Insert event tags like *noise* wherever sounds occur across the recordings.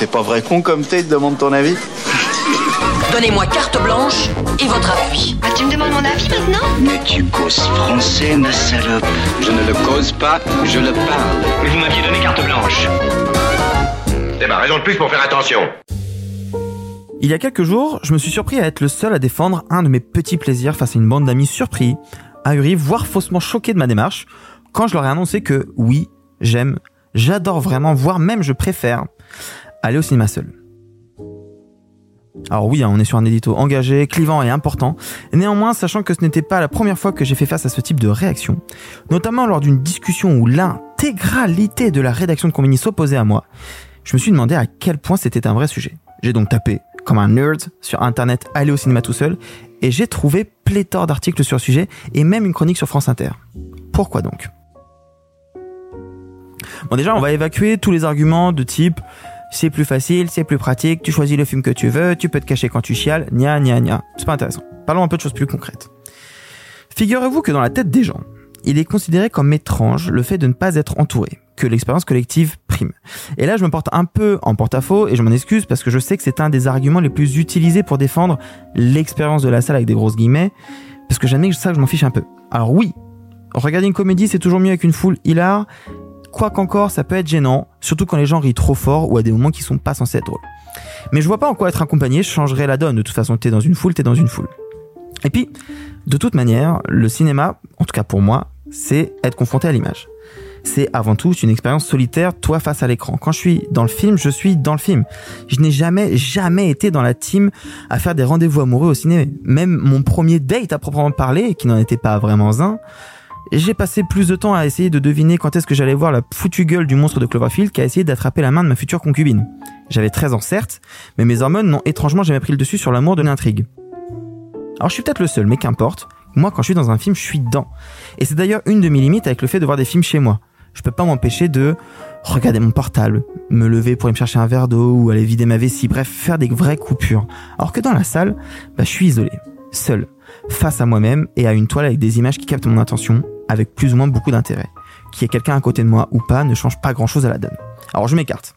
fais pas vrai con comme t'es, te demande ton avis Donnez-moi carte blanche et votre appui. Ah, tu me demandes mon avis maintenant Mais tu causes français, ma salope. Je ne le cause pas, je le parle. Mais vous m'aviez donné carte blanche. C'est ma raison de plus pour faire attention. Il y a quelques jours, je me suis surpris à être le seul à défendre un de mes petits plaisirs face à une bande d'amis surpris, ahuris, voire faussement choqués de ma démarche, quand je leur ai annoncé que oui, j'aime, j'adore vraiment, voire même je préfère aller au cinéma seul. Alors oui, hein, on est sur un édito engagé, clivant et important. Néanmoins, sachant que ce n'était pas la première fois que j'ai fait face à ce type de réaction, notamment lors d'une discussion où l'intégralité de la rédaction de Combini s'opposait à moi, je me suis demandé à quel point c'était un vrai sujet. J'ai donc tapé, comme un nerd, sur internet aller au cinéma tout seul, et j'ai trouvé pléthore d'articles sur le sujet, et même une chronique sur France Inter. Pourquoi donc? Bon déjà, on va évacuer tous les arguments de type c'est plus facile, c'est plus pratique, tu choisis le film que tu veux, tu peux te cacher quand tu chiales, nia nia nia. C'est pas intéressant. Parlons un peu de choses plus concrètes. Figurez-vous que dans la tête des gens, il est considéré comme étrange le fait de ne pas être entouré, que l'expérience collective prime. Et là, je me porte un peu en porte-à-faux et je m'en excuse parce que je sais que c'est un des arguments les plus utilisés pour défendre l'expérience de la salle avec des grosses guillemets, parce que j'admets que ça, je m'en fiche un peu. Alors oui, regarder une comédie, c'est toujours mieux avec une foule hilar, Quoi qu'encore, ça peut être gênant, surtout quand les gens rient trop fort ou à des moments qui sont pas censés être drôles. Mais je vois pas en quoi être accompagné changerait la donne. De toute façon, t'es dans une foule, t'es dans une foule. Et puis, de toute manière, le cinéma, en tout cas pour moi, c'est être confronté à l'image. C'est avant tout une expérience solitaire, toi face à l'écran. Quand je suis dans le film, je suis dans le film. Je n'ai jamais, jamais été dans la team à faire des rendez-vous amoureux au cinéma. Même mon premier date à proprement parler, qui n'en était pas vraiment un, j'ai passé plus de temps à essayer de deviner quand est-ce que j'allais voir la foutue gueule du monstre de Cloverfield qu'à essayer d'attraper la main de ma future concubine. J'avais 13 ans certes, mais mes hormones n'ont étrangement jamais pris le dessus sur l'amour de l'intrigue. Alors je suis peut-être le seul, mais qu'importe. Moi, quand je suis dans un film, je suis dedans. Et c'est d'ailleurs une de mes limites avec le fait de voir des films chez moi. Je peux pas m'empêcher de regarder mon portable, me lever pour aller me chercher un verre d'eau ou aller vider ma vessie, bref, faire des vraies coupures. Alors que dans la salle, bah, je suis isolé, seul, face à moi-même et à une toile avec des images qui captent mon attention, avec plus ou moins beaucoup d'intérêt. Qu'il y ait quelqu'un à côté de moi ou pas ne change pas grand-chose à la donne. Alors je m'écarte.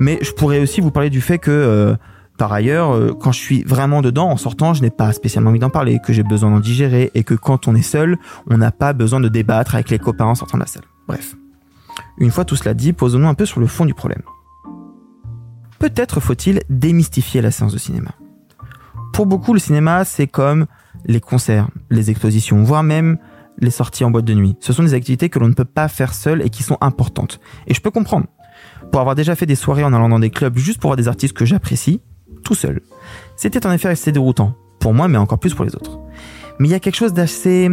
Mais je pourrais aussi vous parler du fait que, euh, par ailleurs, euh, quand je suis vraiment dedans, en sortant, je n'ai pas spécialement envie d'en parler, que j'ai besoin d'en digérer, et que quand on est seul, on n'a pas besoin de débattre avec les copains en sortant de la salle. Bref. Une fois tout cela dit, posons-nous un peu sur le fond du problème. Peut-être faut-il démystifier la séance de cinéma. Pour beaucoup, le cinéma, c'est comme les concerts, les expositions, voire même les sorties en boîte de nuit. Ce sont des activités que l'on ne peut pas faire seul et qui sont importantes. Et je peux comprendre. Pour avoir déjà fait des soirées en allant dans des clubs juste pour voir des artistes que j'apprécie, tout seul. C'était en effet assez déroutant. Pour moi, mais encore plus pour les autres. Mais il y a quelque chose d'assez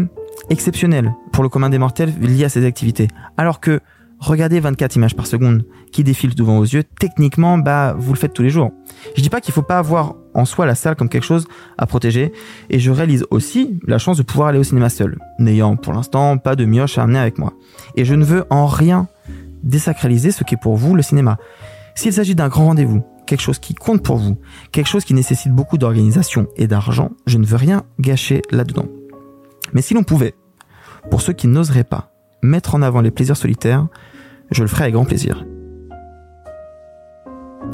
exceptionnel pour le commun des mortels lié à ces activités. Alors que Regardez 24 images par seconde qui défilent devant vos yeux. Techniquement, bah, vous le faites tous les jours. Je dis pas qu'il faut pas avoir en soi la salle comme quelque chose à protéger. Et je réalise aussi la chance de pouvoir aller au cinéma seul, n'ayant pour l'instant pas de mioche à amener avec moi. Et je ne veux en rien désacraliser ce qu'est pour vous le cinéma. S'il s'agit d'un grand rendez-vous, quelque chose qui compte pour vous, quelque chose qui nécessite beaucoup d'organisation et d'argent, je ne veux rien gâcher là-dedans. Mais si l'on pouvait, pour ceux qui n'oseraient pas, mettre en avant les plaisirs solitaires, je le ferai avec grand plaisir.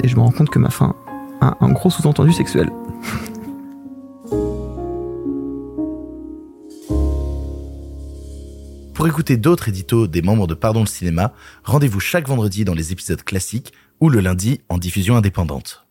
Et je me rends compte que ma fin a un gros sous-entendu sexuel. *laughs* Pour écouter d'autres éditos des membres de Pardon le cinéma, rendez-vous chaque vendredi dans les épisodes classiques ou le lundi en diffusion indépendante.